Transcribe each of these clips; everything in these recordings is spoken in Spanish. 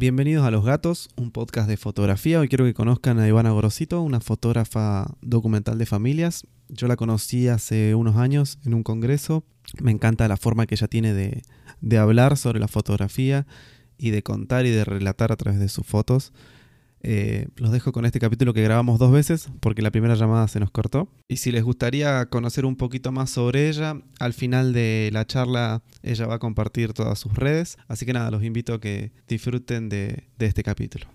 Bienvenidos a Los Gatos, un podcast de fotografía. Hoy quiero que conozcan a Ivana Gorosito, una fotógrafa documental de familias. Yo la conocí hace unos años en un congreso. Me encanta la forma que ella tiene de, de hablar sobre la fotografía y de contar y de relatar a través de sus fotos. Eh, los dejo con este capítulo que grabamos dos veces porque la primera llamada se nos cortó. Y si les gustaría conocer un poquito más sobre ella, al final de la charla ella va a compartir todas sus redes. Así que nada, los invito a que disfruten de, de este capítulo.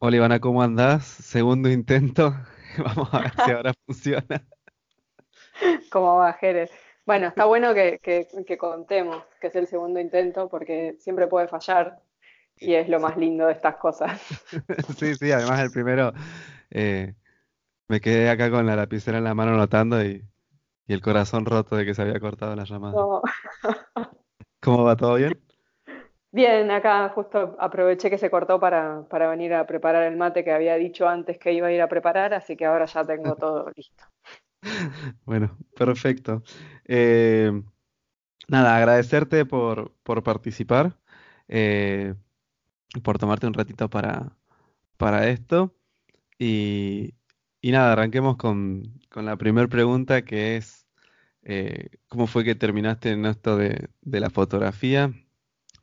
Hola Ivana, ¿cómo andás? Segundo intento. Vamos a ver si ahora funciona. ¿Cómo va, Jerez? Bueno, está bueno que, contemos que es el segundo intento porque siempre puede fallar y es lo más lindo de estas cosas. Sí, sí, además el primero eh, me quedé acá con la lapicera en la mano notando y, el corazón roto de que se había cortado la llamada. ¿Cómo va? ¿Todo bien? Bien, acá justo aproveché que se cortó para, venir a preparar el mate que había dicho antes que iba a ir a preparar, así que ahora ya tengo todo listo. Bueno, perfecto. Eh, nada, agradecerte por, participar, eh, por tomarte un ratito para, para esto. Y, nada, arranquemos con, la primera pregunta que es, eh, ¿cómo fue que terminaste en esto de, de la fotografía?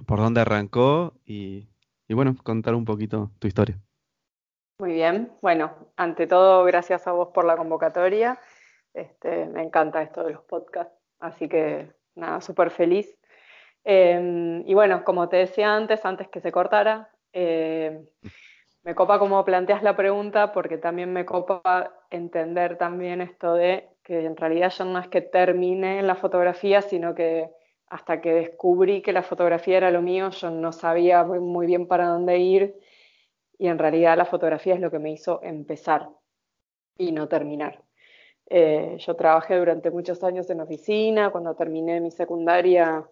Por dónde arrancó y, bueno, contar un poquito tu historia. Muy bien, bueno, ante todo, gracias a vos por la convocatoria. Este, me encanta esto de los podcasts, así que nada, súper feliz. Em, y bueno, como te decía antes, antes que se cortara, em, me copa como planteas la pregunta porque también me copa entender también esto de que en realidad yo no es que termine la fotografía, sino que hasta que descubrí que la fotografía era lo mío, yo no sabía muy bien para dónde ir y en realidad la fotografía es lo que me hizo empezar y no terminar. Eh, yo trabajé durante muchos años en oficina, cuando terminé mi secundaria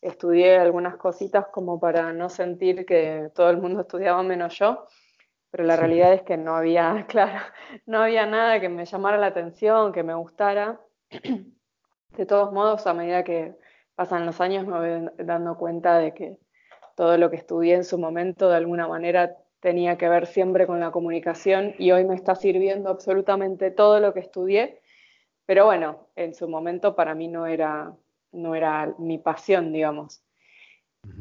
estudié algunas cositas como para no sentir que todo el mundo estudiaba menos yo, pero la realidad es que no había, claro, no había nada que me llamara la atención, que me gustara. De todos modos, a medida que pasan los años me voy dando cuenta de que todo lo que estudié en su momento de alguna manera tenía que ver siempre con la comunicación y hoy me está sirviendo absolutamente todo lo que estudié, pero bueno, en su momento para mí no era, no era mi pasión, digamos.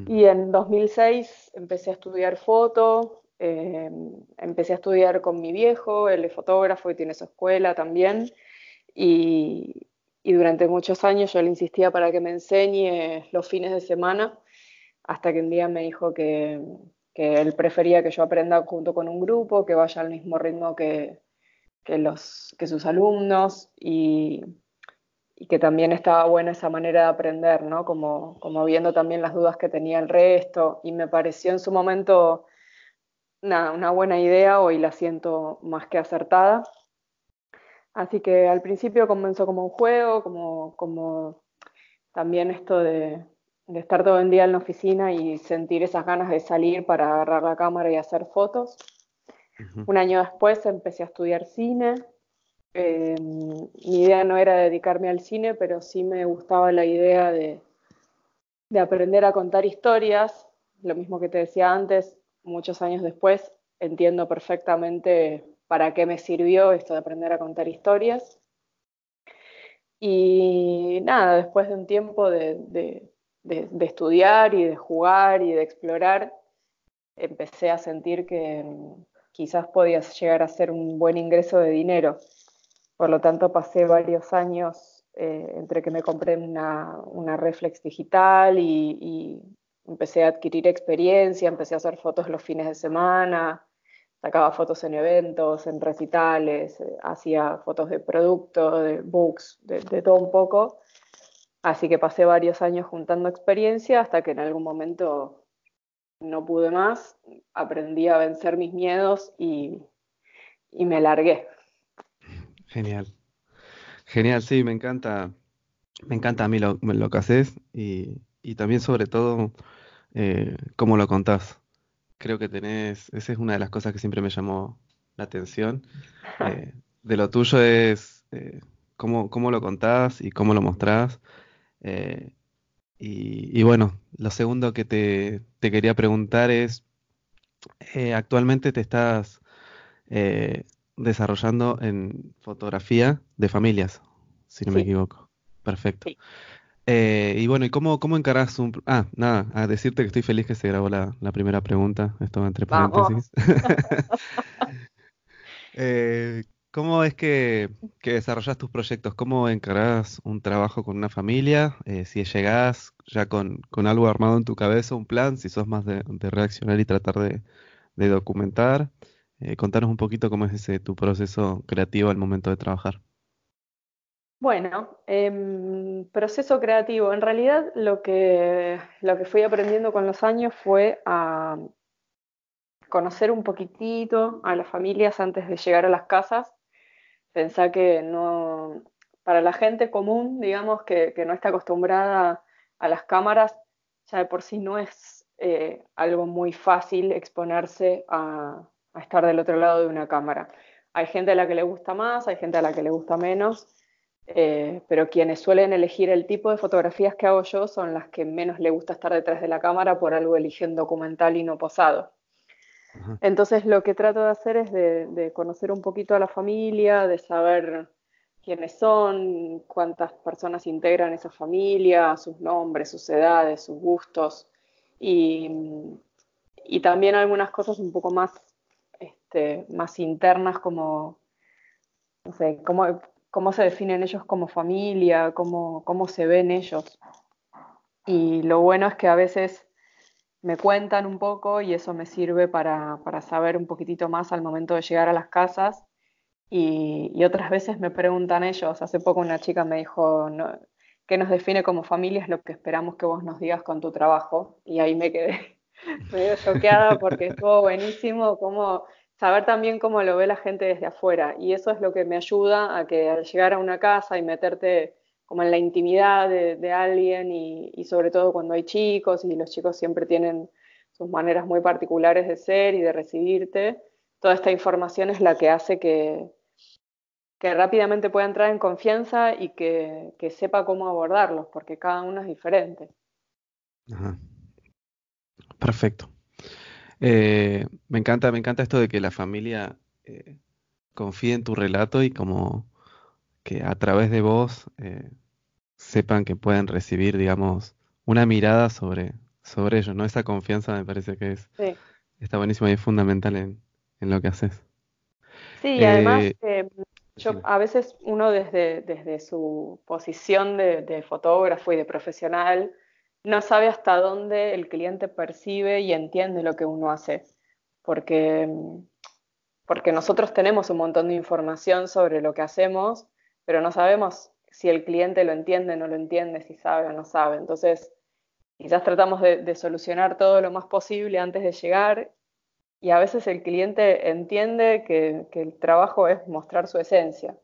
Y en 2006 empecé a estudiar foto, eh, empecé a estudiar con mi viejo, él es fotógrafo y tiene su escuela también, y, y durante muchos años yo le insistía para que me enseñe los fines de semana, hasta que un día me dijo que, él prefería que yo aprenda junto con un grupo, que vaya al mismo ritmo que, los, que sus alumnos y, que también estaba buena esa manera de aprender, ¿no? Como, como viendo también las dudas que tenía el resto y me pareció en su momento una, una buena idea, hoy la siento más que acertada. Así que al principio comenzó como un juego, como, como también esto de, estar todo el día en la oficina y sentir esas ganas de salir para agarrar la cámara y hacer fotos. Un año después empecé a estudiar cine. Eh, mi idea no era dedicarme al cine, pero sí me gustaba la idea de, de aprender a contar historias. Lo mismo que te decía antes, muchos años después entiendo perfectamente para qué me sirvió esto de aprender a contar historias. Y nada, después de un tiempo de, estudiar y de jugar y de explorar, empecé a sentir que mm, quizás podía llegar a ser un buen ingreso de dinero. Por lo tanto, pasé varios años eh, entre que me compré una, reflex digital y, empecé a adquirir experiencia, empecé a hacer fotos los fines de semana, sacaba fotos en eventos, en recitales, eh, hacía fotos de productos, de books, de, todo un poco. Así que pasé varios años juntando experiencia hasta que en algún momento no pude más, aprendí a vencer mis miedos y, me largué. Genial. Genial, sí, me encanta. Me encanta a mí lo, que haces y, también sobre todo eh, cómo lo contás creo que tenés, esa es una de las cosas que siempre me llamó la atención, eh, de lo tuyo es eh, cómo, cómo, lo contás y cómo lo mostrás. Eh, y, bueno, lo segundo que te, te quería preguntar es, actualmente te estás desarrollando en fotografía de familias, si no me equivoco. Perfecto. Y bueno, ¿y cómo, cómo encarás un... Ah, nada, a decirte que estoy feliz que se grabó la, primera pregunta, esto entre paréntesis. Eh, ¿Cómo es que, que, desarrollas tus proyectos? ¿Cómo encarás un trabajo con una familia? Eh, si llegás ya con, algo armado en tu cabeza, un plan, si sos más de, reaccionar y tratar de, documentar. Eh, contanos un poquito cómo es ese tu proceso creativo al momento de trabajar. Bueno, em, proceso creativo. En realidad lo que, lo que fui aprendiendo con los años fue a conocer un poquitito a las familias antes de llegar a las casas. Pensá que no, para la gente común, digamos, que, no está acostumbrada a las cámaras, ya de por sí no es eh, algo muy fácil exponerse a, estar del otro lado de una cámara. Hay gente a la que le gusta más, hay gente a la que le gusta menos, eh, pero quienes suelen elegir el tipo de fotografías que hago yo son las que menos le gusta estar detrás de la cámara, por algo eligen documental y no posado. Entonces lo que trato de hacer es de, conocer un poquito a la familia, de saber quiénes son, cuántas personas integran esa familia, sus nombres, sus edades, sus gustos y, también algunas cosas un poco más, este, más internas como, no sé, cómo, cómo se definen ellos como familia, cómo, cómo se ven ellos. Y lo bueno es que a veces me cuentan un poco y eso me sirve para, saber un poquitito más al momento de llegar a las casas. Y, otras veces me preguntan ellos, hace poco una chica me dijo, no, ¿qué nos define como familia? Es lo que esperamos que vos nos digas con tu trabajo. Y ahí me quedé medio choqueada porque estuvo buenísimo como saber también cómo lo ve la gente desde afuera. Y eso es lo que me ayuda a que al llegar a una casa y meterte como en la intimidad de, alguien y, sobre todo cuando hay chicos y los chicos siempre tienen sus maneras muy particulares de ser y de recibirte, toda esta información es la que hace que, que rápidamente pueda entrar en confianza y que, sepa cómo abordarlos, porque cada uno es diferente. Perfecto. Eh, me encanta, me encanta esto de que la familia eh, confíe en tu relato y como que a través de vos eh, sepan que pueden recibir, digamos, una mirada sobre, sobre ellos, ¿no? Esa confianza me parece que es está buenísima y es fundamental en, lo que haces. Sí, y además eh, yo a veces uno desde, desde su posición de, de, fotógrafo y de profesional no sabe hasta dónde el cliente percibe y entiende lo que uno hace, porque, porque nosotros tenemos un montón de información sobre lo que hacemos, pero no sabemos si el cliente lo entiende, no lo entiende, si sabe o no sabe. Entonces, quizás tratamos de, solucionar todo lo más posible antes de llegar y a veces el cliente entiende que, el trabajo es mostrar su esencia.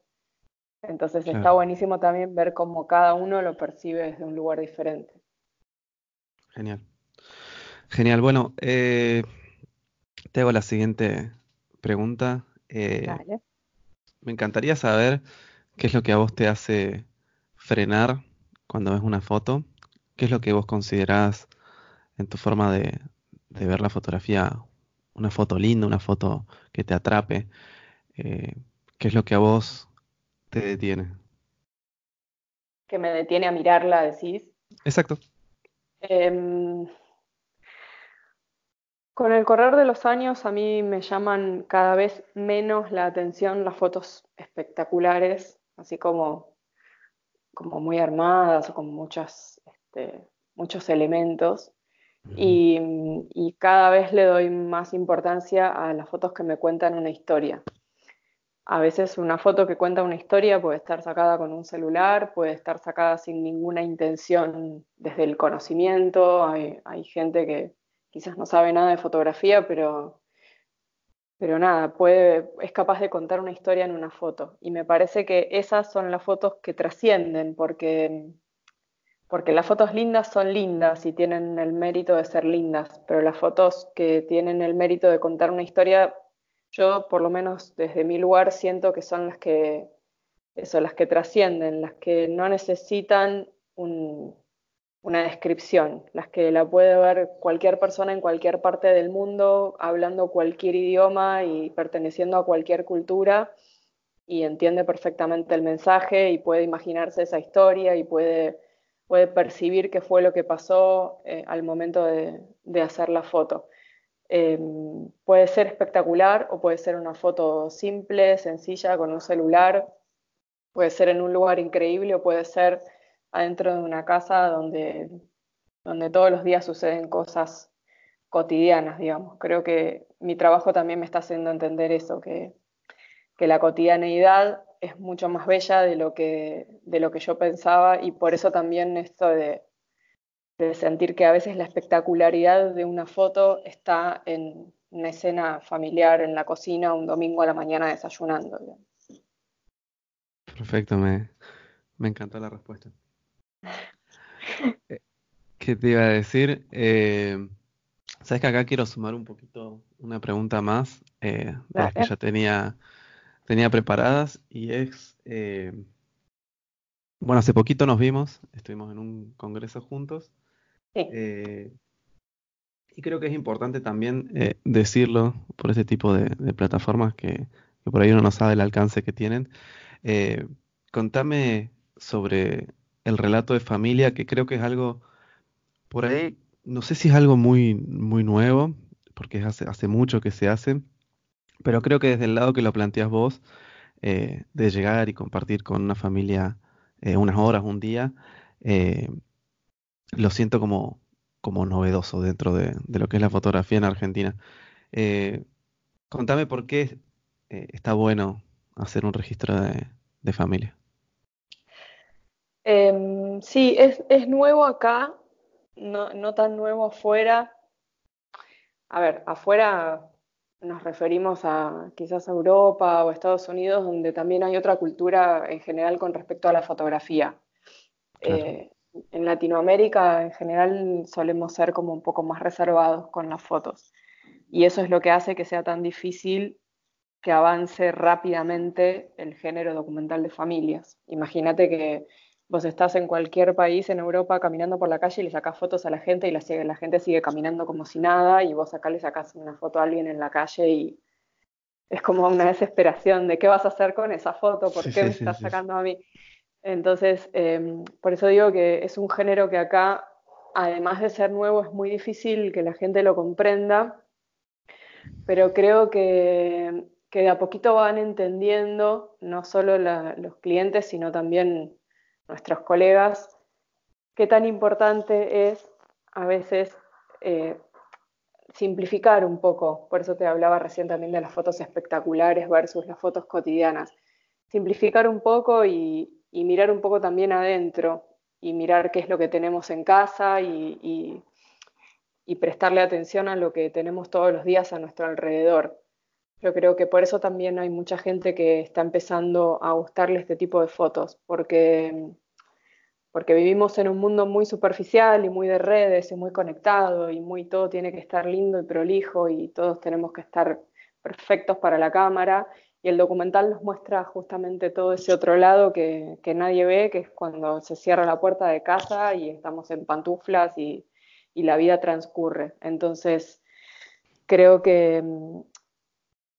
Entonces está buenísimo también ver cómo cada uno lo percibe desde un lugar diferente. Genial. Genial. Bueno, eh, te hago la siguiente pregunta. Eh, me encantaría saber ¿Qué es lo que a vos te hace frenar cuando ves una foto? ¿Qué es lo que vos considerás en tu forma de, ver la fotografía una foto linda, una foto que te atrape? Eh, ¿Qué es lo que a vos te detiene? Que me detiene a mirarla, decís. Exacto. Em, con el correr de los años a mí me llaman cada vez menos la atención las fotos espectaculares así como, como muy armadas o con muchas, este, muchos elementos. Y, y, cada vez le doy más importancia a las fotos que me cuentan una historia. A veces una foto que cuenta una historia puede estar sacada con un celular, puede estar sacada sin ninguna intención desde el conocimiento. Hay, gente que quizás no sabe nada de fotografía, pero pero nada, puede, es capaz de contar una historia en una foto. Y me parece que esas son las fotos que trascienden, porque, porque las fotos lindas son lindas y tienen el mérito de ser lindas, pero las fotos que tienen el mérito de contar una historia yo por lo menos desde mi lugar siento que son las que, eso, las que trascienden, las que no necesitan una descripción, las que la puede ver cualquier persona en cualquier parte del mundo, hablando cualquier idioma y perteneciendo a cualquier cultura y entiende perfectamente el mensaje y puede imaginarse esa historia y puede, puede percibir qué fue lo que pasó eh, al momento de, hacer la foto. Em, puede ser espectacular o puede ser una foto simple, sencilla, con un celular, puede ser en un lugar increíble o puede ser adentro de una casa donde, donde todos los días suceden cosas cotidianas, digamos. Creo que mi trabajo también me está haciendo entender eso, que que la cotidianeidad es mucho más bella de lo que, de lo que yo pensaba y por eso también esto de, sentir que a veces la espectacularidad de una foto está en una escena familiar en la cocina un domingo a la mañana desayunando. Perfecto, me, me encantó la respuesta. Eh, ¿Qué te iba a decir? Eh, Sabes que acá quiero sumar un poquito una pregunta más, eh, que ya tenía tenía preparadas y es, eh, bueno, hace poquito nos vimos, estuvimos en un congreso juntos. Eh, y creo que es importante también eh, decirlo por ese tipo de, plataformas que, por ahí uno no sabe el alcance que tienen. contame sobre el relato de familia, que creo que es algo, por ahí, no sé si es algo muy, muy nuevo, porque hace, hace mucho que se hace, pero creo que desde el lado que lo planteas vos, eh, de llegar y compartir con una familia eh, unas horas, un día, eh, lo siento como, como novedoso dentro de, lo que es la fotografía en Argentina. contame por qué está bueno hacer un registro de, familia. Em, sí, es, es, nuevo acá, no, no tan nuevo afuera. A ver, afuera nos referimos a quizás a Europa o Estados Unidos, donde también hay otra cultura en general con respecto a la fotografía. Eh, en Latinoamérica en general solemos ser como un poco más reservados con las fotos. Y eso es lo que hace que sea tan difícil que avance rápidamente el género documental de familias. Imagínate que Vos estás en cualquier país en Europa caminando por la calle y le sacás fotos a la gente y la, la gente sigue caminando como si nada y vos acá le sacás una foto a alguien en la calle y es como una desesperación de qué vas a hacer con esa foto, por qué me estás sacando a mí. Entonces, em, por eso digo que es un género que acá, además de ser nuevo, es muy difícil que la gente lo comprenda, pero creo que, que de a poquito van entendiendo, no solo los clientes, sino también nuestros colegas, qué tan importante es a veces eh, simplificar un poco, por eso te hablaba recién también de las fotos espectaculares versus las fotos cotidianas, simplificar un poco y, mirar un poco también adentro y mirar qué es lo que tenemos en casa y, y prestarle atención a lo que tenemos todos los días a nuestro alrededor. Yo creo que por eso también hay mucha gente que está empezando a gustarle este tipo de fotos, porque, porque vivimos en un mundo muy superficial y muy de redes y muy conectado y muy todo tiene que estar lindo y prolijo y todos tenemos que estar perfectos para la cámara y el documental nos muestra justamente todo ese otro lado que, que nadie ve, que es cuando se cierra la puerta de casa y estamos en pantuflas y, y la vida transcurre. Entonces, creo que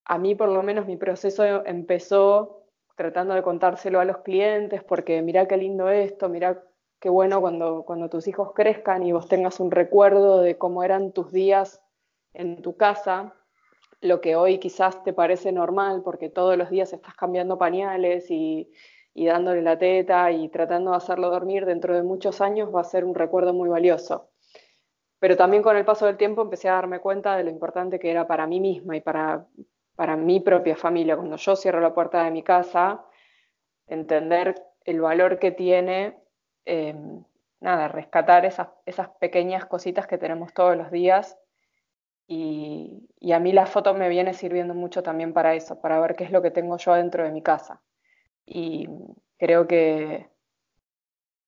a mí por lo menos mi proceso empezó tratando de contárselo a los clientes, porque mira qué lindo esto, mira qué bueno cuando, cuando tus hijos crezcan y vos tengas un recuerdo de cómo eran tus días en tu casa, lo que hoy quizás te parece normal porque todos los días estás cambiando pañales y, dándole la teta y tratando de hacerlo dormir dentro de muchos años va a ser un recuerdo muy valioso. Pero también con el paso del tiempo empecé a darme cuenta de lo importante que era para mí misma y para, para mi propia familia, cuando yo cierro la puerta de mi casa, entender el valor que tiene, em, nada, rescatar esas, esas, pequeñas cositas que tenemos todos los días. Y, y, a mí la foto me viene sirviendo mucho también para eso, para ver qué es lo que tengo yo dentro de mi casa. Y creo que,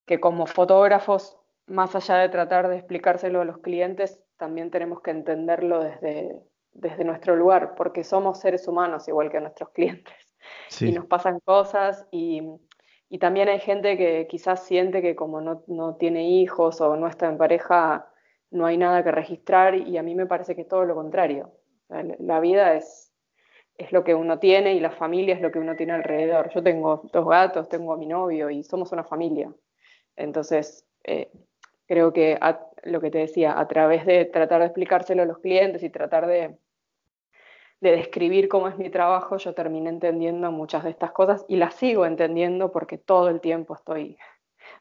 que como fotógrafos, más allá de tratar de explicárselo a los clientes, también tenemos que entenderlo desde, desde nuestro lugar, porque somos seres humanos igual que nuestros clientes. Y nos pasan cosas y, y, también hay gente que quizás siente que como no, no, tiene hijos o no está en pareja, no hay nada que registrar y a mí me parece que todo lo contrario. La vida es, es lo que uno tiene y la familia es lo que uno tiene alrededor. Yo tengo dos gatos, tengo a mi novio y somos una familia. Entonces, eh, creo que lo que te decía, a través de tratar de explicárselo a los clientes y tratar de, de describir cómo es mi trabajo, yo terminé entendiendo muchas de estas cosas y las sigo entendiendo porque todo el tiempo estoy,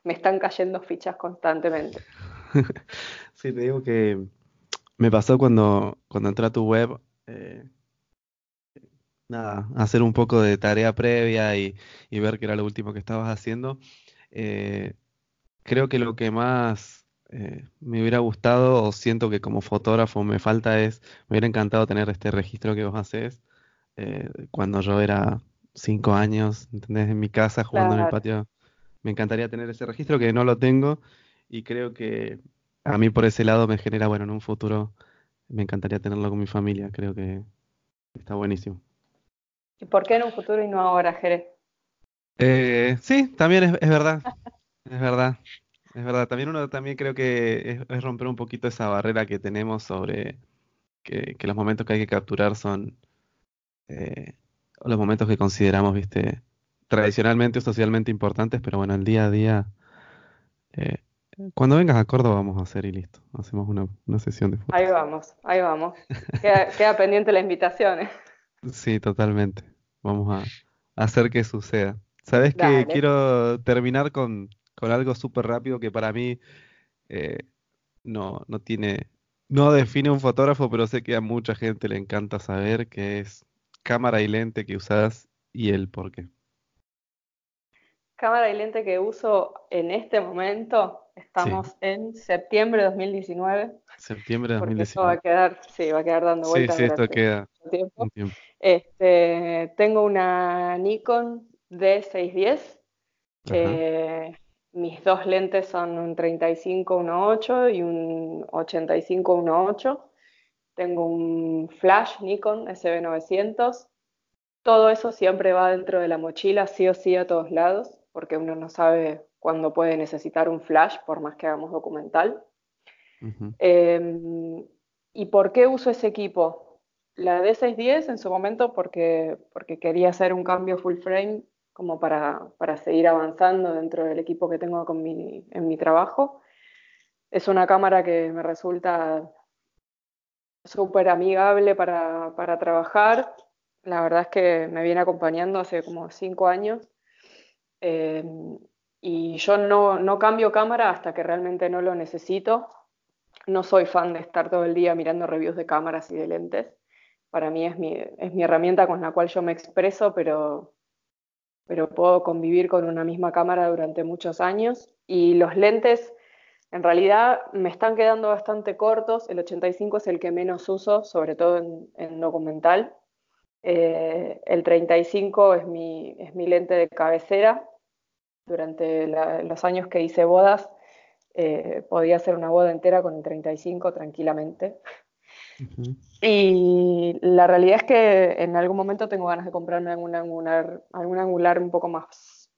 me están cayendo fichas constantemente. Sí, te digo que me pasó cuando, cuando entré a tu web, eh, nada, hacer un poco de tarea previa y, ver qué era lo último que estabas haciendo. Eh, creo que lo que más eh, me hubiera gustado o siento que como fotógrafo me falta es, me hubiera encantado tener este registro que vos haces cuando yo era cinco años, ¿entendés? En mi casa jugando en el patio. Me encantaría tener ese registro que no lo tengo y creo que a mí por ese lado me genera, bueno, en un futuro me encantaría tenerlo con mi familia, creo que está buenísimo. ¿Y por qué en un futuro y no ahora, Jerez? Eh, sí, también es, es verdad. Es verdad, es verdad. También uno también creo que es, romper un poquito esa barrera que tenemos sobre que, los momentos que hay que capturar son eh, los momentos que consideramos, viste, tradicionalmente o socialmente importantes, pero bueno, el día a día. Eh, cuando vengas a Córdoba vamos a hacer y listo. Hacemos una, sesión de fotos. Ahí vamos, ahí vamos. Queda, pendiente la invitación. ¿eh? Sí, totalmente. Vamos a, hacer que suceda. Sabes que quiero terminar con, con algo súper rápido que para mí eh, no, no tiene, no define un fotógrafo, pero sé que a mucha gente le encanta saber que es cámara y lente que usas y el por qué. Cámara y lente que uso en este momento, estamos en septiembre de 2019. Septiembre de 2019. va a quedar, sí, va a quedar dando vueltas. Sí, sí, esto queda tiempo. Este, tengo una Nikon D610. Eh, mis dos lentes son un 35-1.8 y un 85-1.8. Tengo un flash Nikon SB900. Todo eso siempre va dentro de la mochila, sí o sí a todos lados, porque uno no sabe cuándo puede necesitar un flash, por más que hagamos documental. Em, ¿Y por qué uso ese equipo? La D610 en su momento porque, porque quería hacer un cambio full frame como para, para, seguir avanzando dentro del equipo que tengo con mi, en mi trabajo. Es una cámara que me resulta súper amigable para, para, trabajar. La verdad es que me viene acompañando hace como cinco años. Eh, y yo no, no cambio cámara hasta que realmente no lo necesito. No soy fan de estar todo el día mirando reviews de cámaras y de lentes. Para mí es mi, es mi herramienta con la cual yo me expreso, pero pero puedo convivir con una misma cámara durante muchos años. Y los lentes, en realidad, me están quedando bastante cortos. El 85 es el que menos uso, sobre todo en, documental. Eh, el 35 es mi, es mi lente de cabecera. Durante los años que hice bodas, eh, podía hacer una boda entera con el 35 tranquilamente. Y la realidad es que en algún momento tengo ganas de comprarme algún angular, algún angular un poco más,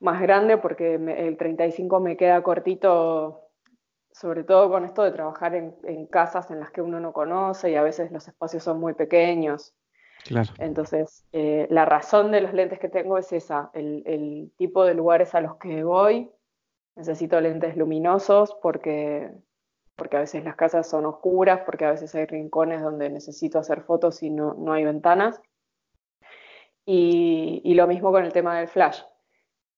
más grande porque el 35 me queda cortito, sobre todo con esto de trabajar en, casas en las que uno no conoce y a veces los espacios son muy pequeños. Claro. Entonces, eh, la razón de los lentes que tengo es esa, el, el tipo de lugares a los que voy. Necesito lentes luminosos porque porque a veces las casas son oscuras, porque a veces hay rincones donde necesito hacer fotos y no, no hay ventanas. Y, y, lo mismo con el tema del flash.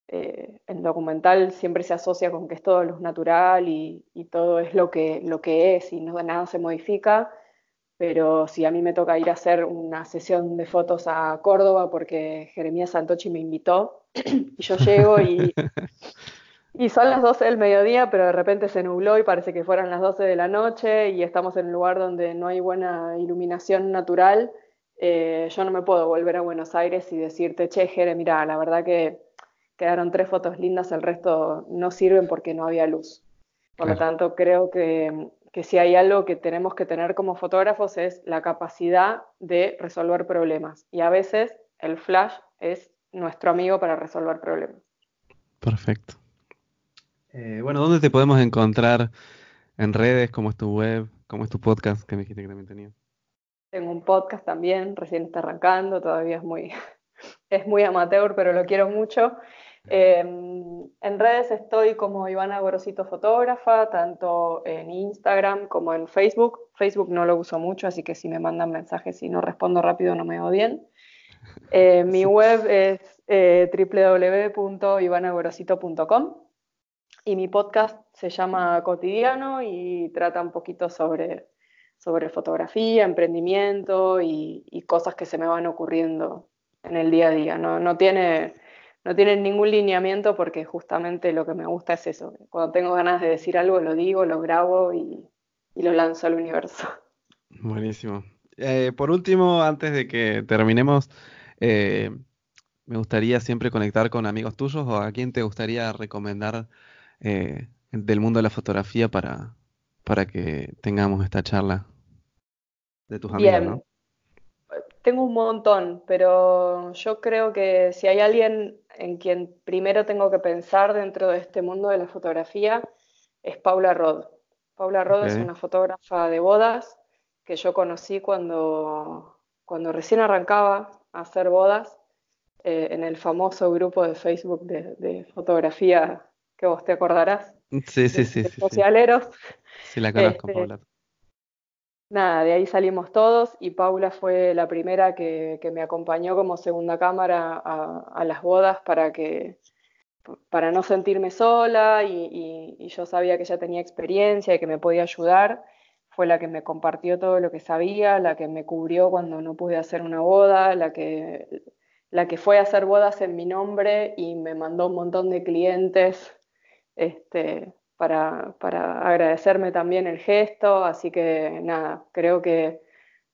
Eh, el documental siempre se asocia con que es todo luz natural y, y, todo es lo que, lo que es y no, nada se modifica, pero si a mí me toca ir a hacer una sesión de fotos a Córdoba porque Jeremías Santochi me invitó y yo llego y Y son las 12 del mediodía, pero de repente se nubló y parece que fueran las 12 de la noche y estamos en un lugar donde no hay buena iluminación natural. Eh, yo no me puedo volver a Buenos Aires y decirte, che, Jere, mira, la verdad que quedaron tres fotos lindas, el resto no sirven porque no había luz. Por lo tanto, creo que, que si hay algo que tenemos que tener como fotógrafos es la capacidad de resolver problemas. Y a veces el flash es nuestro amigo para resolver problemas. Perfecto. Eh, bueno, ¿dónde te podemos encontrar en redes? ¿Cómo es tu web? ¿Cómo es tu podcast que me dijiste que también tenía? Tengo un podcast también, recién está arrancando, todavía es muy, es muy amateur, pero lo quiero mucho. Em, en redes estoy como Ivana Gorosito Fotógrafa, tanto en Instagram como en Facebook. Facebook no lo uso mucho, así que si me mandan mensajes y no respondo rápido no me odien. Eh, mi web es eh, www.ivanagorosito.com y mi podcast se llama Cotidiano y trata un poquito sobre, sobre fotografía, emprendimiento y, y cosas que se me van ocurriendo en el día a día. No, no tiene no tienen ningún lineamiento porque justamente lo que me gusta es eso. Cuando tengo ganas de decir algo, lo digo, lo grabo y, lo lanzo al universo. Buenísimo. Eh, por último, antes de que terminemos, eh, me gustaría siempre conectar con amigos tuyos o a quién te gustaría recomendar eh, del mundo de la fotografía para, para que tengamos esta charla de tus amigos, ¿no? Tengo un montón, pero yo creo que si hay alguien en quien primero tengo que pensar dentro de este mundo de la fotografía, es Paula Rod. Paula Rod es una fotógrafa de bodas que yo conocí cuando, cuando recién arrancaba a hacer bodas eh, en el famoso grupo de Facebook de, fotografía que vos te acordarás. Sí, sí, sí. socialeros. Sí, la conozco, este, Paula nada, de ahí salimos todos y Paula fue la primera que, me acompañó como segunda cámara a, las bodas para que para no sentirme sola y, yo sabía que ella tenía experiencia y que me podía ayudar. Fue la que me compartió todo lo que sabía, la que me cubrió cuando no pude hacer una boda, la que, la que fue a hacer bodas en mi nombre y me mandó un montón de clientes. Este, para, agradecerme también el gesto, así que nada, creo que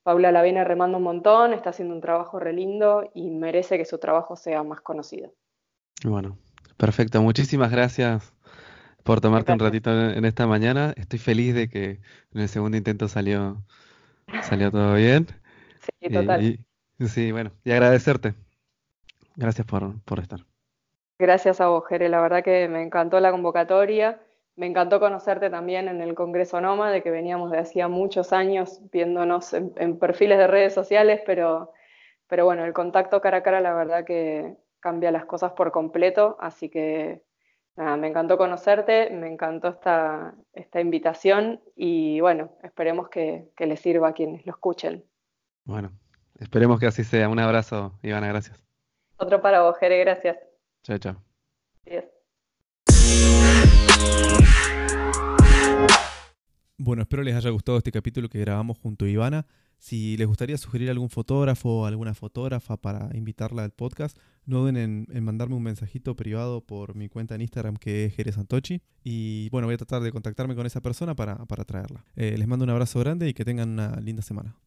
Paula la viene remando un montón, está haciendo un trabajo re lindo y merece que su trabajo sea más conocido. Bueno, perfecto, muchísimas gracias por tomarte un ratito en esta mañana. Estoy feliz de que en el segundo intento salió, salió todo bien. Sí, total. sí, bueno, y agradecerte. Gracias por, por estar. Gracias a vos, Jere. La verdad que me encantó la convocatoria me encantó conocerte también en el Congreso Noma, de que veníamos de hacía muchos años viéndonos en, perfiles de redes sociales, pero, pero bueno, el contacto cara a cara la verdad que cambia las cosas por completo, así que nada, me encantó conocerte, me encantó esta, esta invitación y bueno, esperemos que, que les sirva a quienes lo escuchen. Bueno, esperemos que así sea. Un abrazo, Ivana, gracias. Otro para vos, Jere, gracias. Chao, chao. Bueno, espero les haya gustado este capítulo que grabamos junto a Ivana. Si les gustaría sugerir algún fotógrafo o alguna fotógrafa para invitarla al podcast, no duden en, mandarme un mensajito privado por mi cuenta en Instagram que es Jerez Antochi. Y bueno, voy a tratar de contactarme con esa persona para, traerla. Eh, les mando un abrazo grande y que tengan una linda semana.